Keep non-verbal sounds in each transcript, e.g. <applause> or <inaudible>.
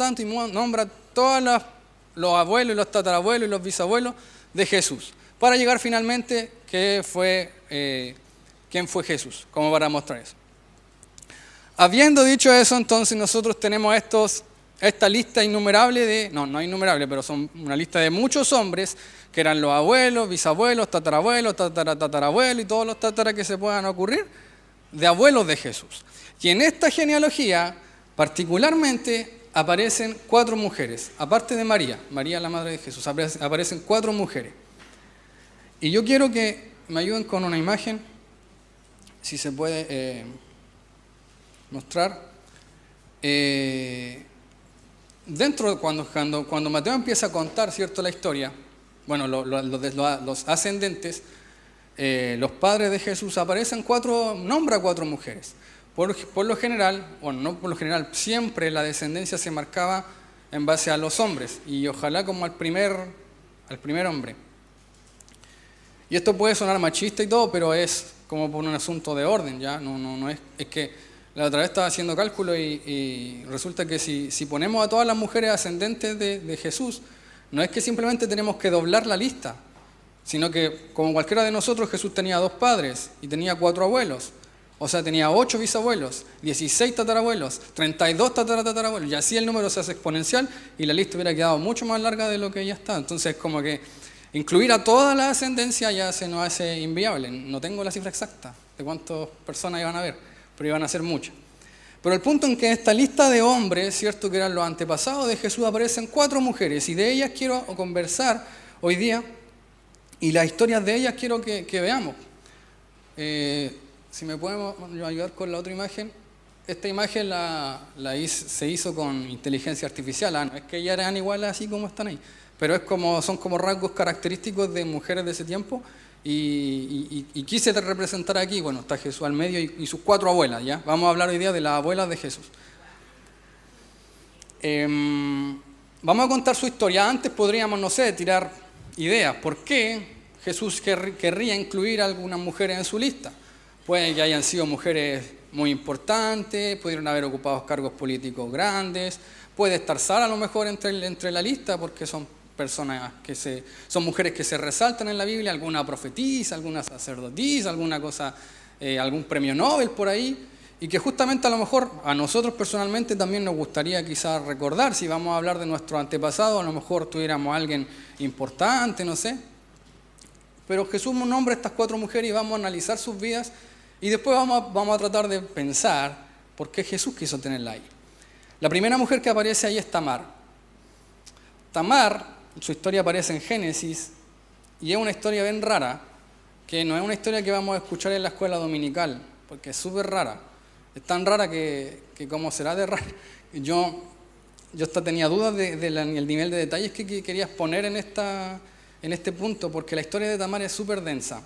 tanto y nombra todos los abuelos y los tatarabuelos y los bisabuelos de Jesús, para llegar finalmente que fue, eh, quién fue Jesús, como para mostrar eso. Habiendo dicho eso, entonces nosotros tenemos esta lista innumerable de, no, no innumerable, pero son una lista de muchos hombres que eran los abuelos, bisabuelos, tatarabuelos, tataratatarabuelos y todos los tataras que se puedan ocurrir, de abuelos de Jesús. Y en esta genealogía, particularmente, aparecen cuatro mujeres, aparte de María, María la madre de Jesús, aparecen cuatro mujeres. Y yo quiero que me ayuden con una imagen, si se puede eh, mostrar. Eh, dentro de cuando, cuando, cuando Mateo empieza a contar ¿cierto? la historia, bueno, los ascendentes, eh, los padres de Jesús aparecen cuatro, nombra cuatro mujeres. Por, lo general, bueno, no por lo general, siempre la descendencia se marcaba en base a los hombres y ojalá como al primer, al primer hombre. Y esto puede sonar machista y todo, pero es como por un asunto de orden, ¿ya? No, no, no es, es que la otra vez estaba haciendo cálculo y, resulta que si, si, ponemos a todas las mujeres ascendentes de, de Jesús, no es que simplemente tenemos que doblar la lista, sino que como cualquiera de nosotros Jesús tenía dos padres y tenía cuatro abuelos. O sea, tenía ocho bisabuelos, 16 tatarabuelos, 32 tatarabuelos, y así el número se hace exponencial y la lista hubiera quedado mucho más larga de lo que ya está. Entonces, como que incluir a toda la ascendencia ya se nos hace inviable. No tengo la cifra exacta de cuántas personas iban a haber, pero iban a ser muchas. Pero el punto en que esta lista de hombres, cierto que eran los antepasados de Jesús, aparecen cuatro mujeres y de ellas quiero conversar hoy día y las historias de ellas quiero que, veamos. Eh, si me podemos ayudar con la otra imagen. Esta imagen se hizo con inteligencia artificial, ah, no es que ellas eran iguales así como están ahí, pero es como, son como rasgos característicos de mujeres de ese tiempo y, quise representar aquí, bueno, está Jesús al medio y, sus cuatro abuelas, ¿ya? Vamos a hablar hoy día de las abuelas de Jesús. Em, vamos a contar su historia. Antes podríamos, no sé, tirar ideas. ¿Por qué Jesús querría incluir a algunas mujeres en su lista? Puede que hayan sido mujeres muy importantes, pudieron haber ocupado cargos políticos grandes, puede estar Sara a lo mejor entre, entre la lista porque son personas que se, son mujeres que se resaltan en la Biblia, alguna profetisa, alguna sacerdotisa, alguna cosa, eh, algún premio Nobel por ahí, y que justamente a lo mejor a nosotros personalmente también nos gustaría quizás recordar, si vamos a hablar de nuestro antepasado, a lo mejor tuviéramos a alguien importante, no sé. Pero Jesús nombra a estas cuatro mujeres y vamos a analizar sus vidas y después vamos a, vamos a tratar de pensar por qué Jesús quiso tenerla ahí. La primera mujer que aparece ahí es Tamar. Tamar su historia aparece en Génesis y es una historia bien rara, que no es una historia que vamos a escuchar en la escuela dominical, porque es súper rara. Es tan rara que, que como será de rara. <laughs> Yo, yo hasta tenía dudas del nivel de detalles que, querías poner en, esta, en este punto, porque la historia de Tamar es súper densa.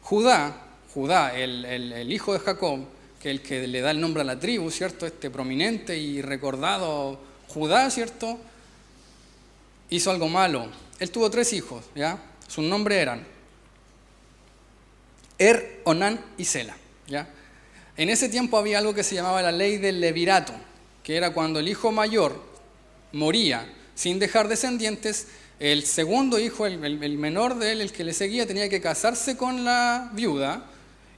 Judá, Judá, el, hijo de Jacob, que el que le da el nombre a la tribu, ¿cierto? Este prominente y recordado Judá, ¿cierto? hizo algo malo. Él tuvo tres hijos, ¿ya? Sus nombres eran Er, Onán y Sela, ¿ya? En ese tiempo había algo que se llamaba la ley del levirato, que era cuando el hijo mayor moría sin dejar descendientes, el segundo hijo, el, el menor de él, el que le seguía, tenía que casarse con la viuda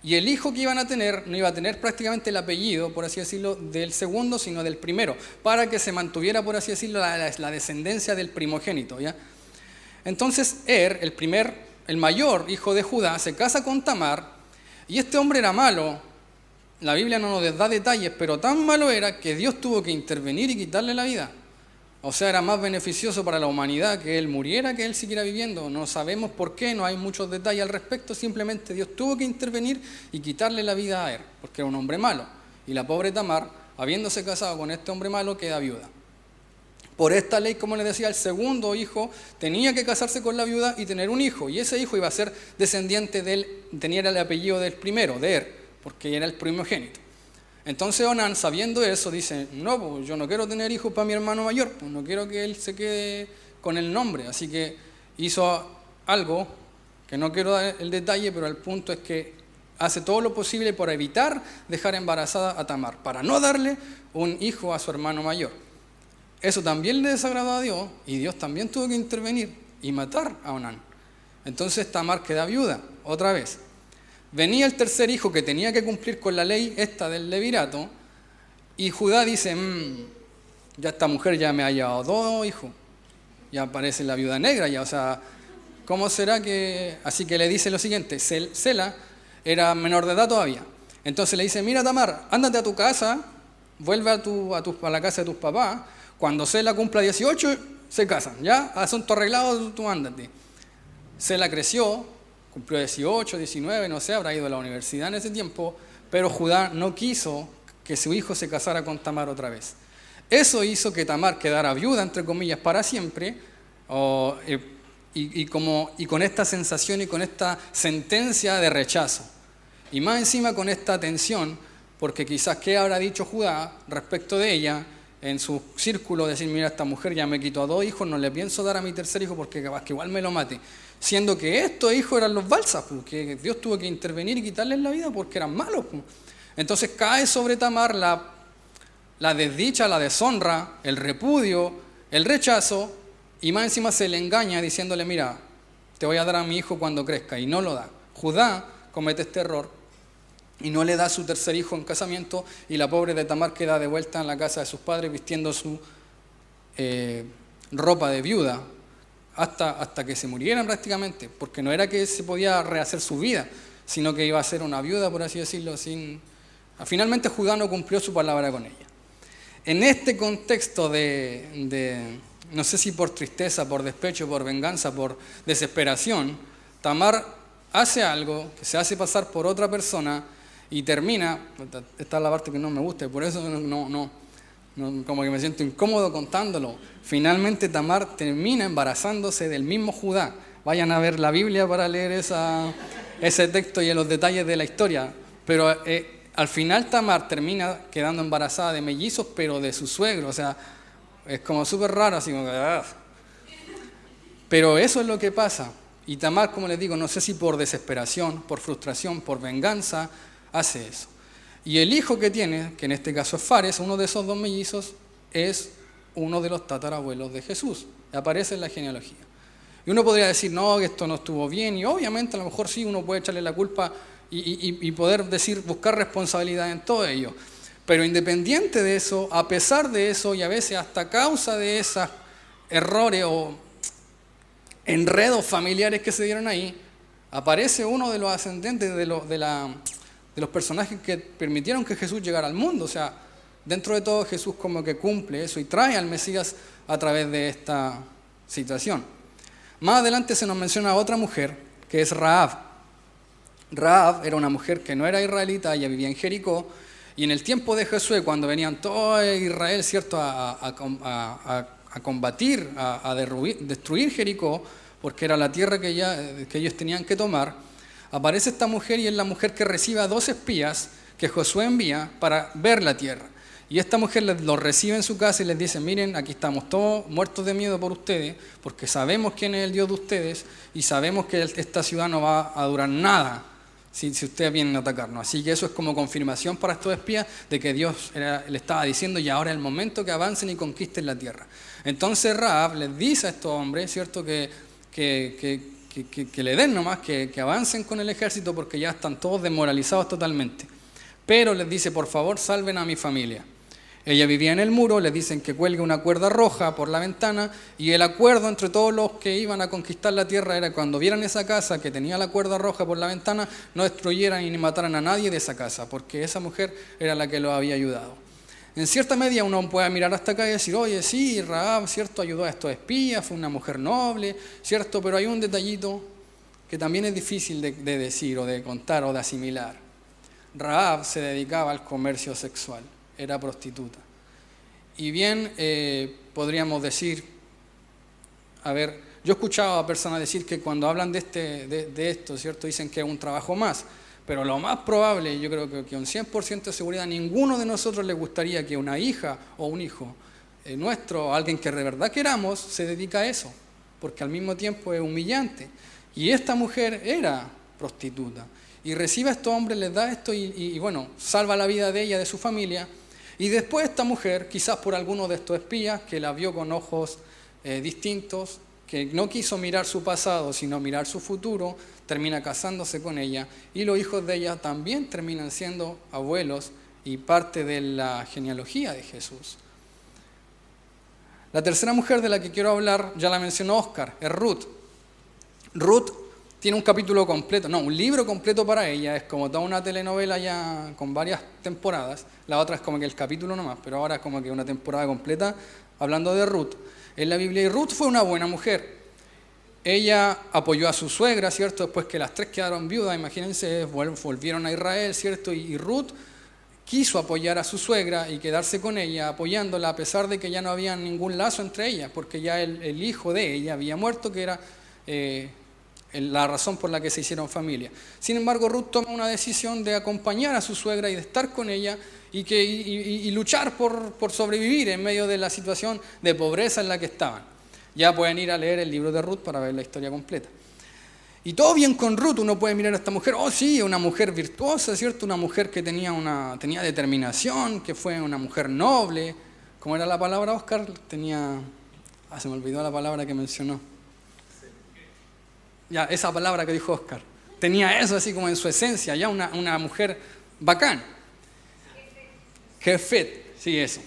y el hijo que iban a tener no iba a tener prácticamente el apellido, por así decirlo, del segundo, sino del primero, para que se mantuviera, por así decirlo, la, descendencia del primogénito. ¿ya? Entonces Er, el primer, el mayor hijo de Judá, se casa con Tamar, y este hombre era malo. La Biblia no nos da detalles, pero tan malo era que Dios tuvo que intervenir y quitarle la vida. O sea, era más beneficioso para la humanidad que él muriera que él siguiera viviendo. No sabemos por qué, no hay muchos detalles al respecto, simplemente Dios tuvo que intervenir y quitarle la vida a él, porque era un hombre malo. Y la pobre Tamar, habiéndose casado con este hombre malo, queda viuda. Por esta ley, como les decía, el segundo hijo tenía que casarse con la viuda y tener un hijo. Y ese hijo iba a ser descendiente de él, tenía el apellido del primero, de Er, porque era el primogénito. Entonces Onan, sabiendo eso, dice, no, pues yo no quiero tener hijos para mi hermano mayor, pues no quiero que él se quede con el nombre. Así que hizo algo, que no quiero dar el detalle, pero el punto es que hace todo lo posible para evitar dejar embarazada a Tamar, para no darle un hijo a su hermano mayor. Eso también le desagradó a Dios y Dios también tuvo que intervenir y matar a Onán. Entonces Tamar queda viuda, otra vez. Venía el tercer hijo que tenía que cumplir con la ley esta del levirato y Judá dice, mm, ya esta mujer ya me ha llevado dos hijos, ya aparece la viuda negra, ya, o sea, ¿cómo será que...? Así que le dice lo siguiente, Sela era menor de edad todavía. Entonces le dice, mira Tamar, ándate a tu casa, vuelve a, tu, a, a la casa de tus papás, cuando Sela cumpla 18, se casan, ¿ya? Asunto arreglado, tú ándate. Sela creció, cumplió 18, 19, no sé, habrá ido a la universidad en ese tiempo, pero Judá no quiso que su hijo se casara con Tamar otra vez. Eso hizo que Tamar quedara viuda, entre comillas, para siempre, eh, y, con esta sensación y con esta sentencia de rechazo. Y más encima con esta tensión, porque quizás qué habrá dicho Judá respecto de ella en su círculo, decir, mira, esta mujer ya me quitó a dos hijos, no le pienso dar a mi tercer hijo porque capaz que igual me lo mate. Siendo que estos hijos eran los balsas, pues, Dios tuvo que intervenir y quitarles la vida porque eran malos. Pues. Entonces cae sobre Tamar la, la desdicha, la deshonra, el repudio, el rechazo, y más encima se le engaña diciéndole, mira, te voy a dar a mi hijo cuando crezca, y no lo da. Judá comete este error y no le da su tercer hijo en casamiento y la pobre de Tamar queda de vuelta en la casa de sus padres vistiendo su eh, ropa de viuda hasta, hasta que se murieran prácticamente, porque no era que se podía rehacer su vida, sino que iba a ser una viuda, por así decirlo, sin... Finalmente Judá no cumplió su palabra con ella. En este contexto de, no sé si por tristeza, por despecho, por venganza, por desesperación, Tamar hace algo que se hace pasar por otra persona y termina, esta es la parte que no me gusta, y por eso no, como que me siento incómodo contándolo. Finalmente Tamar termina embarazándose del mismo Judá. Vayan a ver la Biblia para leer esa, ese texto y los detalles de la historia. Pero eh, al final Tamar termina quedando embarazada de mellizos, pero de su suegro. O sea, es como súper raro, así como. Ah. Pero eso es lo que pasa. Y Tamar, como les digo, no sé si por desesperación, por frustración, por venganza, hace eso. Y el hijo que tiene, que en este caso es Fares, uno de esos dos mellizos, es uno de los tatarabuelos de Jesús. Aparece en la genealogía. Y uno podría decir, no, que esto no estuvo bien, y obviamente a lo mejor sí uno puede echarle la culpa y, poder decir, buscar responsabilidad en todo ello. Pero independiente de eso, a pesar de eso, y a veces hasta a causa de esos errores o enredos familiares que se dieron ahí, aparece uno de los ascendentes de, de la de los personajes que permitieron que Jesús llegara al mundo. O sea, dentro de todo Jesús como que cumple eso y trae al Mesías a través de esta situación. Más adelante se nos menciona otra mujer, que es Raab. Raab era una mujer que no era israelita, ella vivía en Jericó, y en el tiempo de Jesús, cuando venían todo Israel, ¿cierto?, a, combatir, a, destruir Jericó, porque era la tierra que, que ellos tenían que tomar, aparece esta mujer y es la mujer que recibe a dos espías que Josué envía para ver la tierra. Y esta mujer los recibe en su casa y les dice, miren, aquí estamos todos muertos de miedo por ustedes, porque sabemos quién es el Dios de ustedes y sabemos que esta ciudad no va a durar nada si, ustedes vienen a atacarnos. Así que eso es como confirmación para estos espías de que Dios le estaba diciendo, y ahora es el momento que avancen y conquisten la tierra. Entonces Raab les dice a estos hombres, ¿cierto?, que, que que, le den nomás, que, que avancen con el ejército porque ya están todos desmoralizados totalmente. Pero les dice, por favor, salven a mi familia. Ella vivía en el muro, les dicen que cuelgue una cuerda roja por la ventana y el acuerdo entre todos los que iban a conquistar la tierra era cuando vieran esa casa que tenía la cuerda roja por la ventana, no destruyeran ni mataran a nadie de esa casa, porque esa mujer era la que los había ayudado. En cierta medida uno puede mirar hasta acá y decir, oye, sí, Raab, cierto, ayudó a estos espías, fue una mujer noble, cierto, pero hay un detallito que también es difícil de, decir o de contar o de asimilar. Raab se dedicaba al comercio sexual, era prostituta. Y bien, eh, podríamos decir, a ver, yo he escuchado a personas decir que cuando hablan de, este, de esto, ¿cierto? Dicen que es un trabajo más. Pero lo más probable, yo creo que con 100% de seguridad, ninguno de nosotros le gustaría que una hija o un hijo eh, nuestro, alguien que de verdad queramos, se dedica a eso, porque al mismo tiempo es humillante. Y esta mujer era prostituta. Y recibe a estos hombres, les da esto y, bueno, salva la vida de ella, de su familia. Y después esta mujer, quizás por alguno de estos espías que la vio con ojos eh, distintos, que no quiso mirar su pasado, sino mirar su futuro, termina casándose con ella y los hijos de ella también terminan siendo abuelos y parte de la genealogía de Jesús. La tercera mujer de la que quiero hablar, ya la mencionó Oscar, es Ruth. Ruth tiene un capítulo completo, no, un libro completo para ella, es como toda una telenovela ya con varias temporadas, la otra es como que el capítulo nomás, pero ahora es como que una temporada completa hablando de Ruth en la Biblia. Y Ruth fue una buena mujer. Ella apoyó a su suegra, ¿cierto? Después que las tres quedaron viudas, imagínense, volvieron a Israel, ¿cierto? Y Ruth quiso apoyar a su suegra y quedarse con ella, apoyándola, a pesar de que ya no había ningún lazo entre ellas, porque ya el, hijo de ella había muerto, que era eh, la razón por la que se hicieron familia. Sin embargo, Ruth toma una decisión de acompañar a su suegra y de estar con ella y, que, luchar por, por, sobrevivir en medio de la situación de pobreza en la que estaban. Ya pueden ir a leer el libro de Ruth para ver la historia completa. Y todo bien con Ruth, uno puede mirar a esta mujer, oh sí, una mujer virtuosa, ¿cierto? Una mujer que tenía, una, tenía determinación, que fue una mujer noble. ¿Cómo era la palabra, Oscar? Tenía... Ah, se me olvidó la palabra que mencionó. Ya, esa palabra que dijo Oscar. Tenía eso así como en su esencia, ya una, una mujer bacán. Jefet, sí, eso.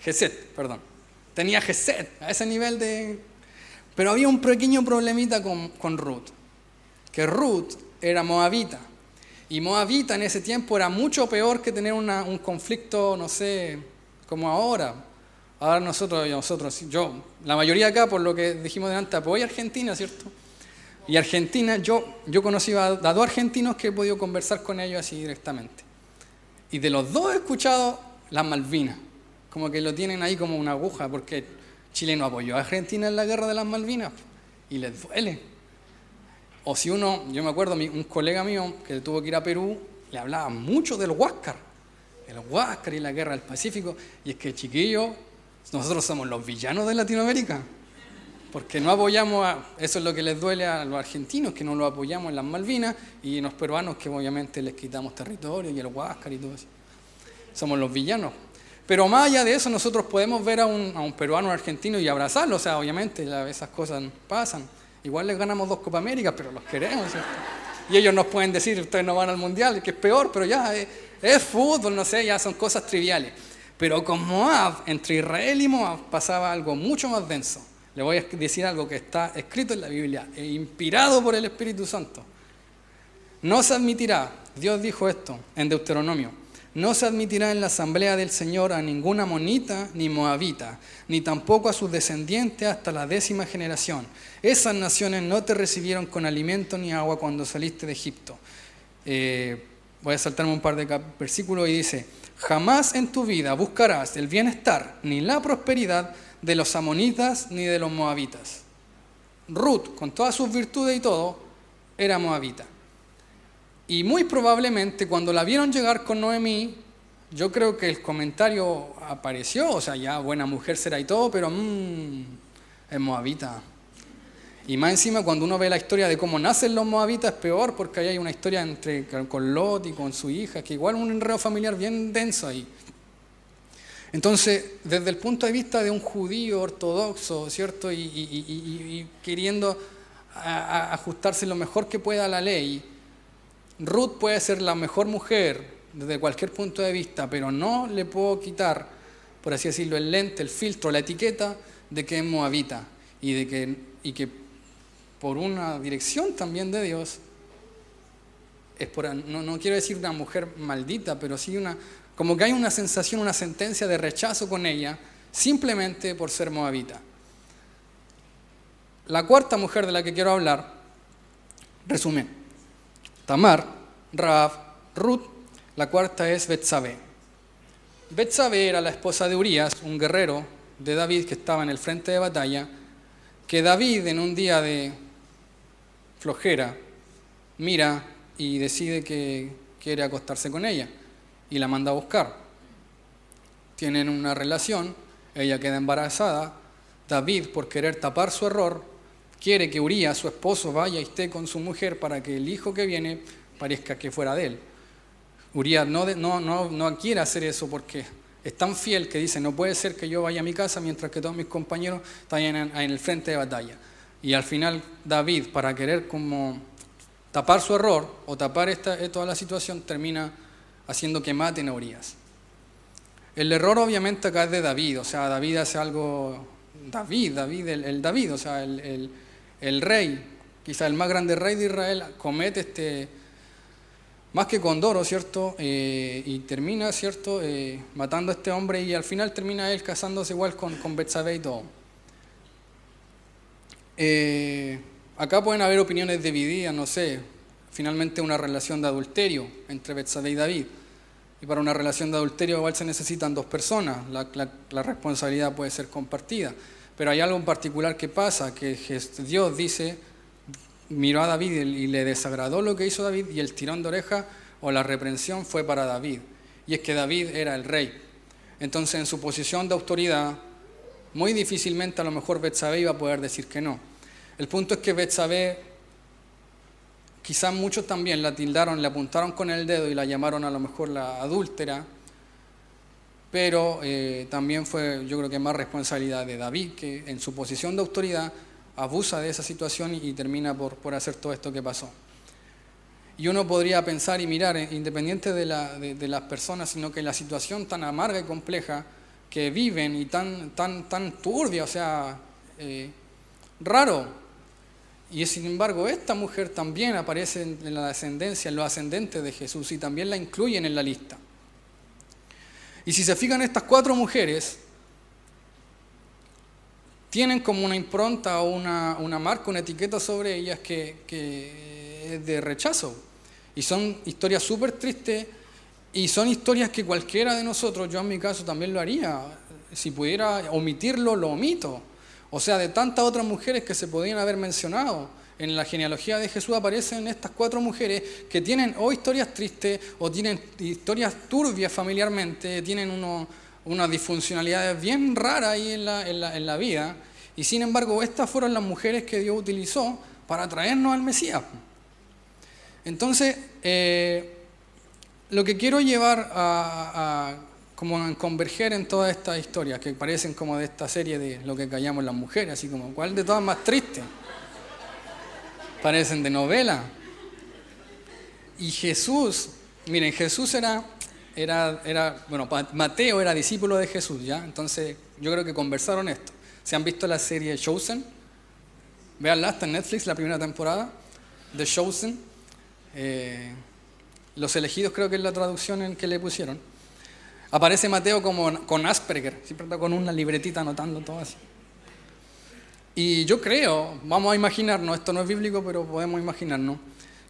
Geset, perdón. Tenía Geset, a ese nivel de... Pero había un pequeño problemita con, con Ruth, que Ruth era moabita. Y moabita en ese tiempo era mucho peor que tener una, un conflicto, no sé, como ahora. Ahora nosotros, nosotros, yo, la mayoría acá, por lo que dijimos delante, apoya a Argentina, ¿cierto? Y Argentina, yo, yo conocí a, dos argentinos que he podido conversar con ellos así directamente. Y de los dos he escuchado las Malvinas, como que lo tienen ahí como una aguja, porque Chile no apoyó a Argentina en la guerra de las Malvinas y les duele. O si uno, yo me acuerdo, un colega mío que tuvo que ir a Perú, le hablaba mucho del Huáscar, el Huáscar y la guerra del Pacífico, y es que chiquillo, nosotros somos los villanos de Latinoamérica. Porque no apoyamos, a, eso es lo que les duele a los argentinos, que no lo apoyamos en las Malvinas, y los peruanos que obviamente les quitamos territorio y el Huáscar y todo eso. Somos los villanos. Pero más allá de eso, nosotros podemos ver a un, a un peruano argentino y abrazarlo, o sea, obviamente esas cosas pasan. Igual les ganamos dos Copa América, pero los queremos, Y ellos nos pueden decir, ustedes no van al Mundial, que es peor, pero ya es, es fútbol, no sé, ya son cosas triviales. Pero con Moab, entre Israel y Moab, pasaba algo mucho más denso le voy a decir algo que está escrito en la Biblia, e inspirado por el Espíritu Santo. No se admitirá, Dios dijo esto en Deuteronomio, no se admitirá en la asamblea del Señor a ninguna monita ni moabita, ni tampoco a sus descendientes hasta la décima generación. Esas naciones no te recibieron con alimento ni agua cuando saliste de Egipto. Eh, voy a saltarme un par de versículos y dice, jamás en tu vida buscarás el bienestar ni la prosperidad de los amonitas ni de los moabitas. Ruth, con todas sus virtudes y todo, era moabita. Y muy probablemente cuando la vieron llegar con Noemí, yo creo que el comentario apareció, o sea, ya buena mujer será y todo, pero mmm, es moabita. Y más encima cuando uno ve la historia de cómo nacen los moabitas es peor porque ahí hay una historia entre, con Lot y con su hija, que igual un enredo familiar bien denso ahí. Entonces, desde el punto de vista de un judío ortodoxo, ¿cierto? Y, queriendo ajustarse lo mejor que pueda a la ley, Ruth puede ser la mejor mujer desde cualquier punto de vista, pero no le puedo quitar, por así decirlo, el lente, el filtro, la etiqueta de que es moabita y de que, y que por una dirección también de Dios, es por, no, no quiero decir una mujer maldita, pero sí una, como que hay una sensación, una sentencia de rechazo con ella, simplemente por ser moabita. La cuarta mujer de la que quiero hablar, resumen, Tamar, Raab, Ruth, la cuarta es Betsabé. Betsabé era la esposa de Urias, un guerrero de David que estaba en el frente de batalla, que David en un día de flojera mira y decide que quiere acostarse con ella y la manda a buscar. Tienen una relación, ella queda embarazada, David, por querer tapar su error, quiere que Urias, su esposo, vaya y esté con su mujer para que el hijo que viene parezca que fuera de él. Urias no, no, no, no quiere hacer eso porque es tan fiel que dice, no puede ser que yo vaya a mi casa mientras que todos mis compañeros están en, en el frente de batalla. Y al final David, para querer como tapar su error o tapar esta, toda la situación, termina haciendo que maten a Urias. El error obviamente acá es de David, o sea, David hace algo, David, David, el, David, o sea, el, el, rey, quizá el más grande rey de Israel, comete este, más que condoro, ¿cierto? Eh, y termina, ¿cierto? Eh, matando a este hombre y al final termina él casándose igual con, con y todo. Eh, acá pueden haber opiniones divididas, no sé, finalmente una relación de adulterio entre Betsabé y David. Y para una relación de adulterio igual se necesitan dos personas, la, responsabilidad puede ser compartida. Pero hay algo en particular que pasa, que Dios dice, miró a David y le desagradó lo que hizo David y el tirón de oreja o la reprensión fue para David. Y es que David era el rey. Entonces en su posición de autoridad, muy difícilmente a lo mejor Betsabé iba a poder decir que no. El punto es que Betsabé Quizás muchos también la tildaron, le apuntaron con el dedo y la llamaron a lo mejor la adúltera, pero eh, también fue yo creo que más responsabilidad de David, que en su posición de autoridad abusa de esa situación y, termina por, por, hacer todo esto que pasó. Y uno podría pensar y mirar, eh, independiente de, la, de, las personas, sino que la situación tan amarga y compleja que viven y tan, tan, tan turbia, o sea, eh, raro, y sin embargo, esta mujer también aparece en la descendencia, en los ascendentes de Jesús, y también la incluyen en la lista. Y si se fijan, estas cuatro mujeres tienen como una impronta o una, marca, una etiqueta sobre ellas que, que es de rechazo. Y son historias súper tristes y son historias que cualquiera de nosotros, yo en mi caso también lo haría. Si pudiera omitirlo, lo omito. O sea, de tantas otras mujeres que se podían haber mencionado. En la genealogía de Jesús aparecen estas cuatro mujeres que tienen o historias tristes o tienen historias turbias familiarmente, tienen uno, unas disfuncionalidades bien raras ahí en la, vida. Y sin embargo, estas fueron las mujeres que Dios utilizó para traernos al Mesías. Entonces, eh, lo que quiero llevar a, como converger en todas estas historias que parecen como de esta serie de lo que callamos las mujeres, así como, ¿cuál de todas más triste? Parecen de novela. Y Jesús, miren, Jesús era, era, era, bueno, Mateo era discípulo de Jesús, ¿ya? Entonces, yo creo que conversaron esto. ¿Se han visto la serie Chosen? Veanla, está en Netflix, la primera temporada, The Chosen. Eh, los elegidos creo que es la traducción en que le pusieron. Aparece Mateo como con Asperger, siempre está con una libretita anotando todo así. Y yo creo, vamos a imaginarnos, esto no es bíblico, pero podemos imaginarnos,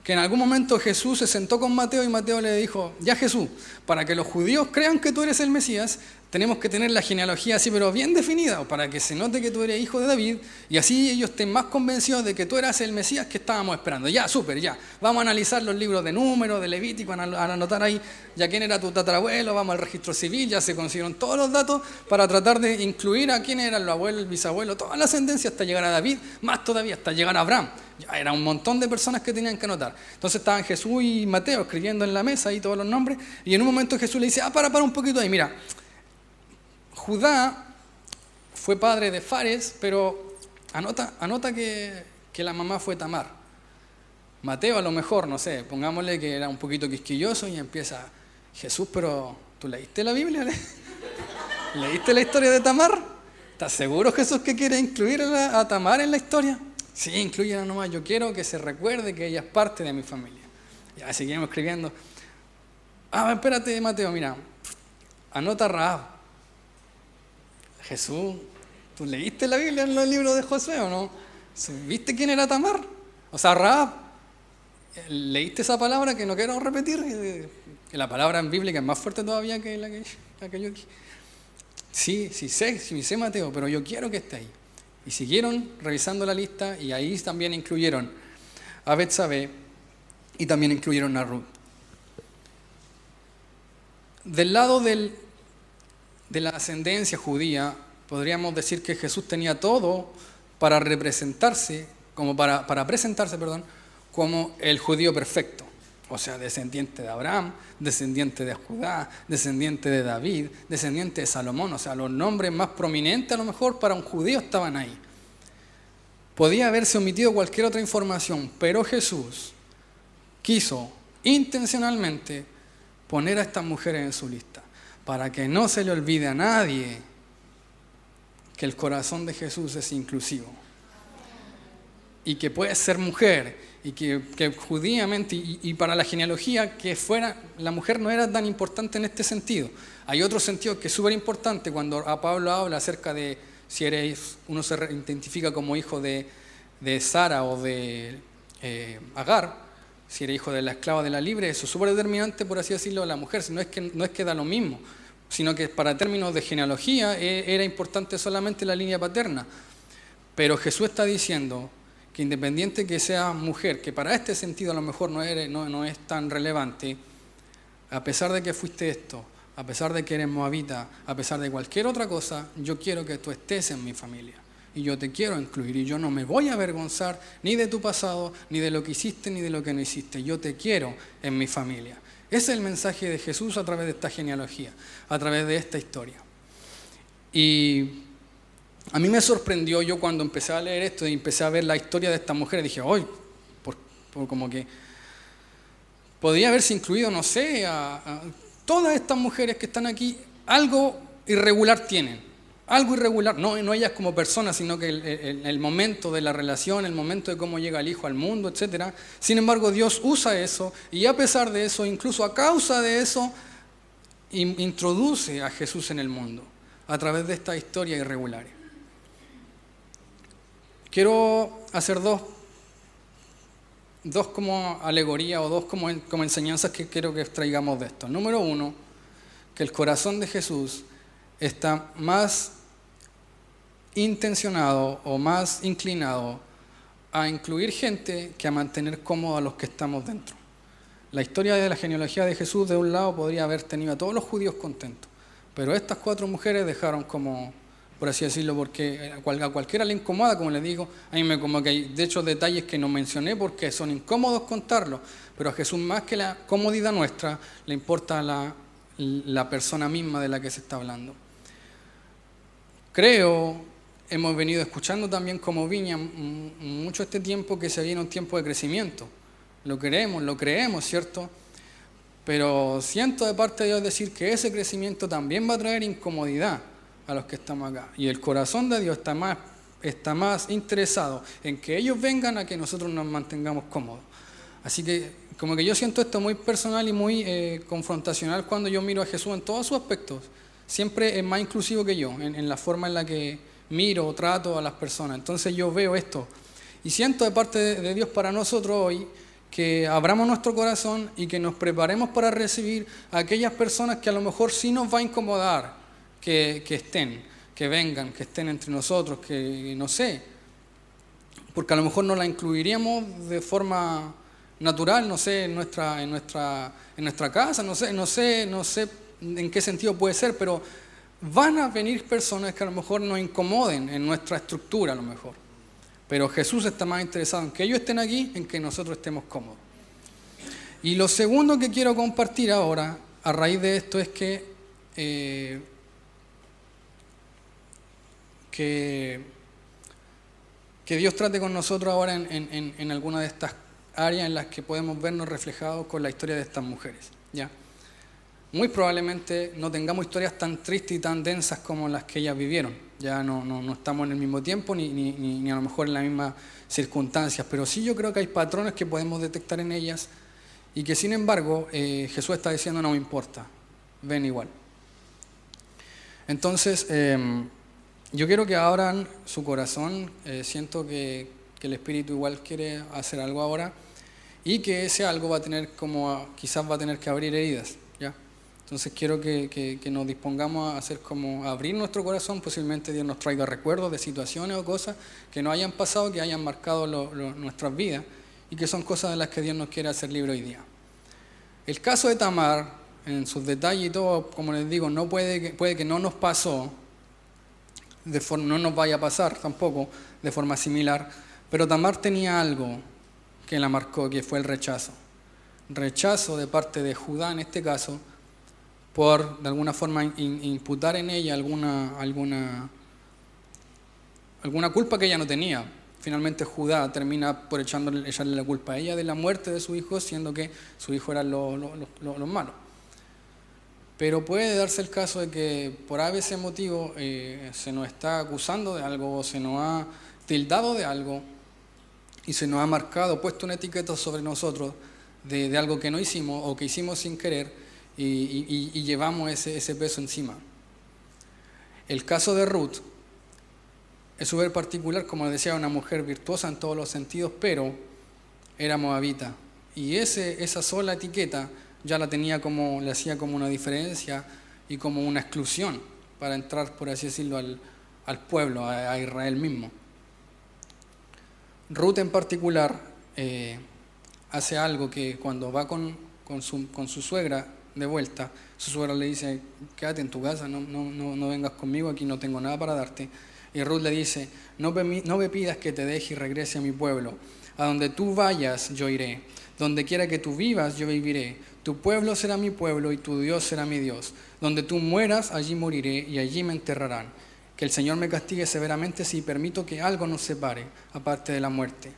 que en algún momento Jesús se sentó con Mateo y Mateo le dijo, ya Jesús, para que los judíos crean que tú eres el Mesías, tenemos que tener la genealogía así, pero bien definida, para que se note que tú eres hijo de David y así ellos estén más convencidos de que tú eras el Mesías que estábamos esperando. Ya, súper, ya. Vamos a analizar los libros de números, de Levítico, a anotar ahí ya quién era tu tatarabuelo, vamos al registro civil, ya se consiguieron todos los datos para tratar de incluir a quién eran los abuelos, el bisabuelo, toda la ascendencia hasta llegar a David, más todavía hasta llegar a Abraham. Ya era un montón de personas que tenían que anotar. Entonces estaban Jesús y Mateo escribiendo en la mesa ahí todos los nombres y en un momento Jesús le dice, ah, para, para un poquito ahí, mira Judá fue padre de Fares, pero anota, anota que, la mamá fue Tamar. Mateo a lo mejor, no sé, pongámosle que era un poquito quisquilloso y empieza, Jesús, pero ¿tú leíste la Biblia? <laughs> ¿Leíste la historia de Tamar? ¿Estás seguro Jesús que quiere incluir a, Tamar en la historia? Sí, incluyela nomás, yo quiero que se recuerde que ella es parte de mi familia. Ya seguimos escribiendo. Ah, espérate, Mateo, mira, anota Raab. Jesús, ¿tú leíste la Biblia en los libros de Josué o no? ¿Viste quién era Tamar? O sea, Raab, ¿leíste esa palabra que no quiero repetir? Que la palabra en bíblica es más fuerte todavía que la que, yo dije. Sí, sí sé, sí sé Mateo, pero yo quiero que esté ahí. Y siguieron revisando la lista y ahí también incluyeron a Betsabé y también incluyeron a Ruth. Del lado del de la ascendencia judía, podríamos decir que Jesús tenía todo para representarse, como para, para presentarse, perdón, como el judío perfecto. O sea, descendiente de Abraham, descendiente de Judá, descendiente de David, descendiente de Salomón. O sea, los nombres más prominentes a lo mejor para un judío estaban ahí. Podía haberse omitido cualquier otra información, pero Jesús quiso intencionalmente poner a estas mujeres en su lista, para que no se le olvide a nadie que el corazón de Jesús es inclusivo y que puede ser mujer y que, judíamente y, para la genealogía que fuera la mujer no era tan importante en este sentido. Hay otro sentido que es súper importante cuando a Pablo habla acerca de si eres, uno se identifica como hijo de, Sara o de eh, Agar, si eres hijo de la esclava de la libre, eso es súper determinante, por así decirlo, la mujer, no es, que, no es que da lo mismo, sino que para términos de genealogía eh, era importante solamente la línea paterna. Pero Jesús está diciendo, que independiente que sea mujer, que para este sentido a lo mejor no, eres, no, es tan relevante, a pesar de que fuiste esto, a pesar de que eres moabita, a pesar de cualquier otra cosa, yo quiero que tú estés en mi familia. Y yo te quiero incluir y yo no me voy a avergonzar ni de tu pasado, ni de lo que hiciste, ni de lo que no hiciste. Yo te quiero en mi familia. Ese es el mensaje de Jesús a través de esta genealogía, a través de esta historia. Y a mí me sorprendió yo cuando empecé a leer esto y empecé a ver la historia de esta mujer, dije, hoy, por, como que podría haberse incluido, no sé, a, todas estas mujeres que están aquí, algo irregular tienen, algo irregular, no, no ellas como personas, sino que el, momento de la relación, el momento de cómo llega el hijo al mundo, etc. Sin embargo, Dios usa eso y a pesar de eso, incluso a causa de eso, introduce a Jesús en el mundo a través de esta historia irregular. Quiero hacer dos, dos como alegorías o dos como, como enseñanzas que quiero que extraigamos de esto. Número uno, que el corazón de Jesús está más intencionado o más inclinado a incluir gente que a mantener cómodos a los que estamos dentro. La historia de la genealogía de Jesús, de un lado, podría haber tenido a todos los judíos contentos, pero estas cuatro mujeres dejaron como por así decirlo, porque a cualquiera le incomoda, como les digo, a mí me como que hay de hecho detalles que no mencioné porque son incómodos contarlos, pero a Jesús más que la comodidad nuestra le importa la persona misma de la que se está hablando. Creo, hemos venido escuchando también como Viña mucho este tiempo que se viene un tiempo de crecimiento. Lo queremos, lo creemos, ¿cierto? Pero siento de parte de Dios decir que ese crecimiento también va a traer incomodidad a los que estamos acá. Y el corazón de Dios está más, está más interesado en que ellos vengan a que nosotros nos mantengamos cómodos. Así que como que yo siento esto muy personal y muy eh, confrontacional cuando yo miro a Jesús en todos sus aspectos. Siempre es más inclusivo que yo, en, la forma en la que miro o trato a las personas. Entonces yo veo esto. Y siento de parte de Dios para nosotros hoy que abramos nuestro corazón y que nos preparemos para recibir a aquellas personas que a lo mejor sí nos va a incomodar, que, estén, que vengan, que estén entre nosotros, que no sé, porque a lo mejor no la incluiríamos de forma natural, no sé, en nuestra, en nuestra, en nuestra casa, no sé, no sé, no sé en qué sentido puede ser, pero van a venir personas que a lo mejor nos incomoden en nuestra estructura a lo mejor. Pero Jesús está más interesado en que ellos estén aquí, en que nosotros estemos cómodos. Y lo segundo que quiero compartir ahora, a raíz de esto, es que eh, que, Dios trate con nosotros ahora en, en, alguna de estas áreas en las que podemos vernos reflejados con la historia de estas mujeres. ¿ya? Muy probablemente no tengamos historias tan tristes y tan densas como las que ellas vivieron. Ya no, estamos en el mismo tiempo ni, a lo mejor en las mismas circunstancias, pero sí yo creo que hay patrones que podemos detectar en ellas y que sin embargo eh, Jesús está diciendo no me importa, ven igual. Entonces, em, yo quiero que abran su corazón, eh, siento que, el Espíritu igual quiere hacer algo ahora y que ese algo va a tener como, quizás va a tener que abrir heridas. Entonces quiero que, nos dispongamos a hacer como abrir nuestro corazón, posiblemente Dios nos traiga recuerdos de situaciones o cosas que nos hayan pasado, que hayan marcado nuestras vidas y que son cosas de las que Dios nos quiere hacer libre hoy día. El caso de Tamar, en sus detalles y todo, como les digo, no puede, puede que no nos pasó, no nos vaya a pasar tampoco de forma similar, pero Tamar tenía algo que la marcó, que fue el rechazo. rechazo de parte de Judá en este caso, por de alguna forma imputar en ella alguna, alguna, alguna culpa que ella no tenía. Finalmente Judá termina por echándole, echarle la culpa a ella de la muerte de su hijo, siendo que su hijo era los lo, malos. Pero puede darse el caso de que por ese motivo eh, se nos está acusando de algo, se nos ha tildado de algo, y se nos ha marcado, puesto una etiqueta sobre nosotros de, algo que no hicimos o que hicimos sin querer y, llevamos ese, peso encima. El caso de Ruth es súper particular, como decía, una mujer virtuosa en todos los sentidos, pero era moabita. Y ese, esa sola etiqueta ya la tenía como, le hacía como una diferencia y como una exclusión para entrar, por así decirlo, al, pueblo, a, Israel mismo. Ruth en particular eh, hace algo que cuando va con, con, su, suegra de vuelta, su suegra le dice, quédate en tu casa, no, no, no, vengas conmigo, aquí no tengo nada para darte. Y Ruth le dice, no no me pidas que te deje y regrese a mi pueblo. A donde tú vayas, yo iré. Donde quiera que tú vivas, yo viviré. Tu pueblo será mi pueblo y tu Dios será mi Dios. Donde tú mueras, allí moriré y allí me enterrarán. Que el Señor me castigue severamente si permito que algo nos separe, aparte de la muerte.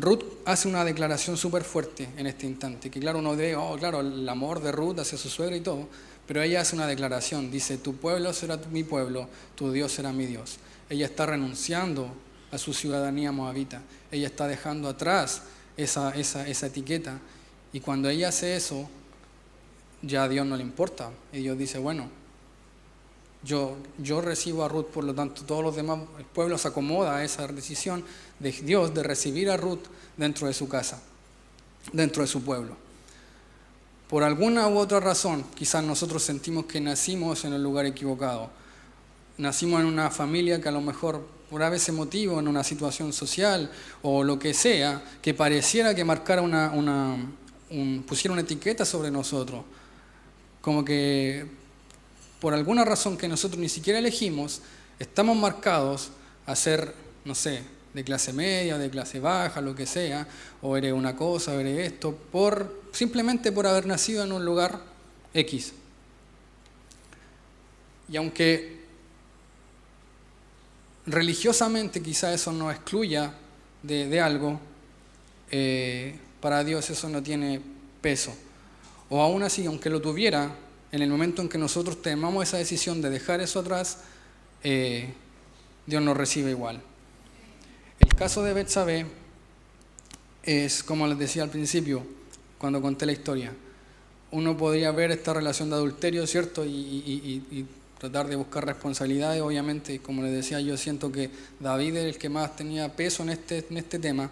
Ruth hace una declaración súper fuerte en este instante, que claro, uno ve, oh, claro, el amor de Ruth hacia su suegra y todo, pero ella hace una declaración, dice, tu pueblo será mi pueblo, tu Dios será mi Dios. Ella está renunciando a su ciudadanía moabita, ella está dejando atrás esa, esa, esa etiqueta, y cuando ella hace eso, ya a Dios no le importa, y Dios dice, bueno, yo, yo recibo a Ruth, por lo tanto todos los demás, el pueblo se acomoda a esa decisión de Dios de recibir a Ruth dentro de su casa, dentro de su pueblo. Por alguna u otra razón, quizás nosotros sentimos que nacimos en el lugar equivocado. Nacimos en una familia que a lo mejor por a veces motivo, en una situación social o lo que sea, que pareciera que marcara una, una pusiera una etiqueta sobre nosotros. Como que por alguna razón que nosotros ni siquiera elegimos, estamos marcados a ser, no sé, de clase media, de clase baja, lo que sea, o eres una cosa, o eres esto, por, simplemente por haber nacido en un lugar X. Y aunque religiosamente quizá eso nos excluya de, algo, eh, para Dios eso no tiene peso. O aún así, aunque lo tuviera, en el momento en que nosotros tomamos esa decisión de dejar eso atrás, eh, Dios nos recibe igual. El caso de Betsabé es, como les decía al principio, cuando conté la historia, uno podría ver esta relación de adulterio, ¿cierto? Y, tratar de buscar responsabilidades, obviamente, y como les decía, yo siento que David es el que más tenía peso en este, en este tema.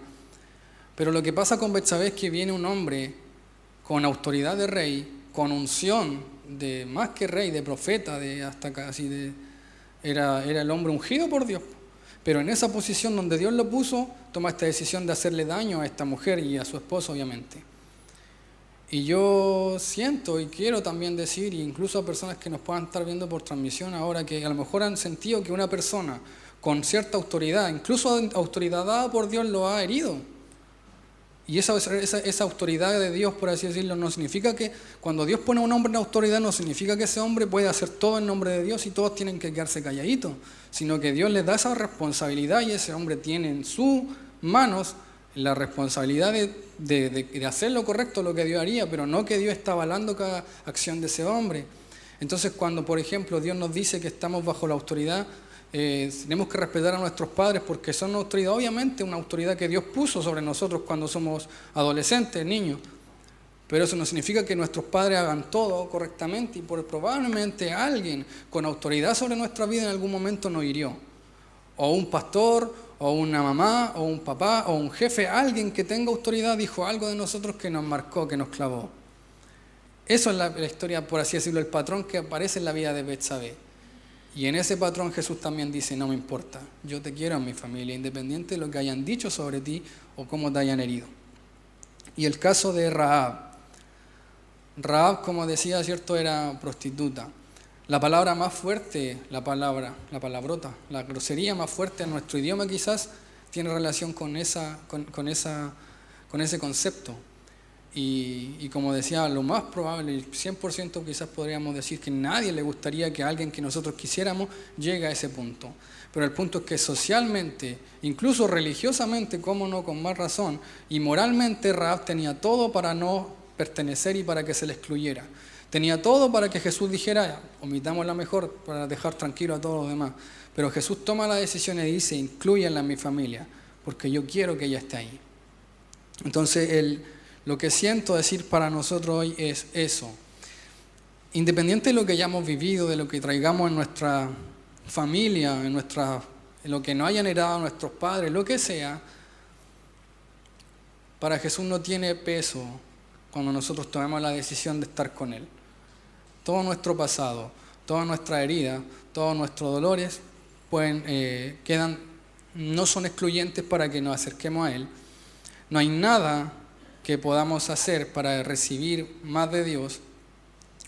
Pero lo que pasa con Betsabé es que viene un hombre con autoridad de rey, con unción de más que rey, de profeta, de hasta casi de era, era el hombre ungido por Dios. Pero en esa posición donde Dios lo puso, toma esta decisión de hacerle daño a esta mujer y a su esposo, obviamente. Y yo siento y quiero también decir, incluso a personas que nos puedan estar viendo por transmisión ahora, que a lo mejor han sentido que una persona con cierta autoridad, incluso autoridad dada por Dios, lo ha herido. Y esa, esa, autoridad de Dios, por así decirlo, no significa que cuando Dios pone a un hombre en autoridad, no significa que ese hombre puede hacer todo en nombre de Dios y todos tienen que quedarse calladitos, sino que Dios les da esa responsabilidad y ese hombre tiene en sus manos la responsabilidad de hacer lo correcto, lo que Dios haría, pero no que Dios está avalando cada acción de ese hombre. Entonces, cuando, por ejemplo, Dios nos dice que estamos bajo la autoridad, eh, tenemos que respetar a nuestros padres porque son una autoridad, obviamente una autoridad que Dios puso sobre nosotros cuando somos adolescentes, niños. Pero eso no significa que nuestros padres hagan todo correctamente y por, probablemente alguien con autoridad sobre nuestra vida en algún momento nos hirió. O un pastor, o una mamá, o un papá, o un jefe, alguien que tenga autoridad dijo algo de nosotros que nos marcó, que nos clavó. Eso es la, la historia, por así decirlo, el patrón que aparece en la vida de Betsabé. Y en ese patrón Jesús también dice, no me importa, yo te quiero a mi familia, independiente de lo que hayan dicho sobre ti o cómo te hayan herido. Y el caso de Raab. Raab, como decía, cierto, era prostituta. La palabra más fuerte, la palabra, la palabrota, la grosería más fuerte en nuestro idioma quizás tiene relación con, esa, con, esa, con ese concepto. Y, como decía, lo más probable, 100% quizás podríamos decir que nadie le gustaría que alguien que nosotros quisiéramos llegue a ese punto. Pero el punto es que socialmente, incluso religiosamente, como no, con más razón, y moralmente Raab tenía todo para no pertenecer y para que se le excluyera. Tenía todo para que Jesús dijera, omitamos la mejor para dejar tranquilo a todos los demás. Pero Jesús toma la decisión y dice, incluyanla en mi familia, porque yo quiero que ella esté ahí. Entonces, el lo que siento decir para nosotros hoy es eso. Independiente de lo que hayamos vivido, de lo que traigamos en nuestra familia, en, nuestra, en lo que nos hayan heredado nuestros padres, lo que sea, para Jesús no tiene peso cuando nosotros tomemos la decisión de estar con Él. Todo nuestro pasado, toda nuestra herida, todos nuestros dolores pueden, eh, quedan, no son excluyentes para que nos acerquemos a Él. No hay nada que podamos hacer para recibir más de Dios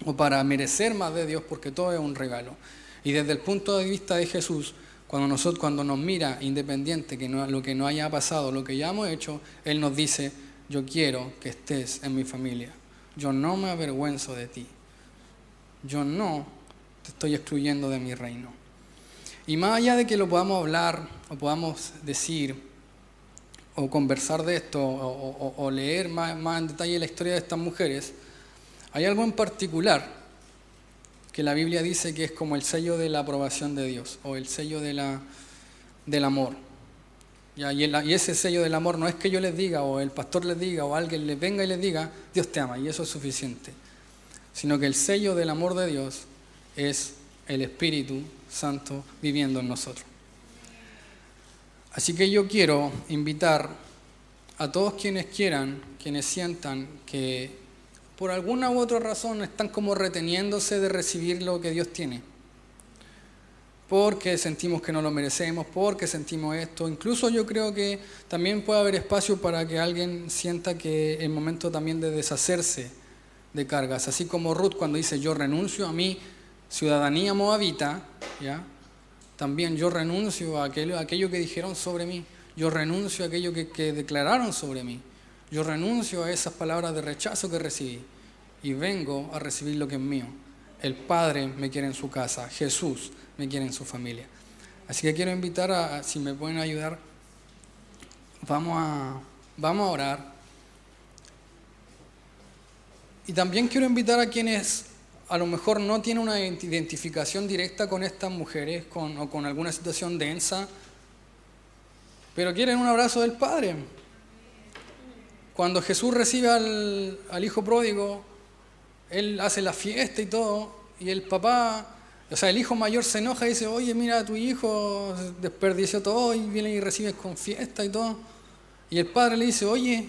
o para merecer más de Dios, porque todo es un regalo. Y desde el punto de vista de Jesús, cuando, nosotros, cuando nos mira independiente que no, lo que no haya pasado, lo que ya hemos hecho, Él nos dice, yo quiero que estés en mi familia. Yo no me avergüenzo de ti. Yo no te estoy excluyendo de mi reino. Y más allá de que lo podamos hablar o podamos decir, o conversar de esto o, leer más, en detalle la historia de estas mujeres, hay algo en particular que la Biblia dice que es como el sello de la aprobación de Dios o el sello de la, del amor. Y, y ese sello del amor no es que yo les diga o el pastor les diga o alguien les venga y les diga, Dios te ama y eso es suficiente, sino que el sello del amor de Dios es el Espíritu Santo viviendo en nosotros. Así que yo quiero invitar a todos quienes quieran, quienes sientan que por alguna u otra razón están como reteniéndose de recibir lo que Dios tiene. Porque sentimos que no lo merecemos, porque sentimos esto. Incluso yo creo que también puede haber espacio para que alguien sienta que es momento también de deshacerse de cargas. Así como Ruth cuando dice yo renuncio a mi ciudadanía moabita, ¿ya? También yo renuncio a aquello, que dijeron sobre mí. Yo renuncio a aquello que, que declararon sobre mí. Yo renuncio a esas palabras de rechazo que recibí y vengo a recibir lo que es mío. El Padre me quiere en su casa, Jesús me quiere en su familia. Así que quiero invitar a, si me pueden ayudar, vamos a, vamos a orar. Y también quiero invitar a quienes a lo mejor no tiene una identificación directa con estas mujeres con, o con alguna situación densa, pero quieren un abrazo del Padre. Cuando Jesús recibe al, al hijo pródigo, él hace la fiesta y todo, y el papá, o sea, el hijo mayor se enoja y dice, oye, mira, tu hijo desperdició todo y viene y recibe con fiesta y todo. Y el padre le dice, oye,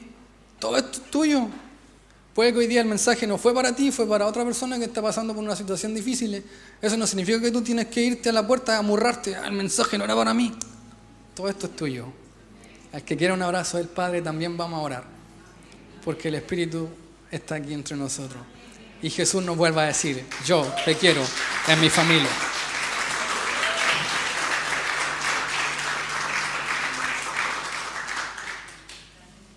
todo esto es tuyo, Puede que hoy día el mensaje no fue para ti, fue para otra persona que está pasando por una situación difícil. Eso no significa que tú tienes que irte a la puerta a amurrarte. Ah, el mensaje no era para mí. Todo esto es tuyo. Al que quiera un abrazo del Padre también vamos a orar. Porque el Espíritu está aquí entre nosotros. Y Jesús nos vuelve a decir, yo te quiero en mi familia.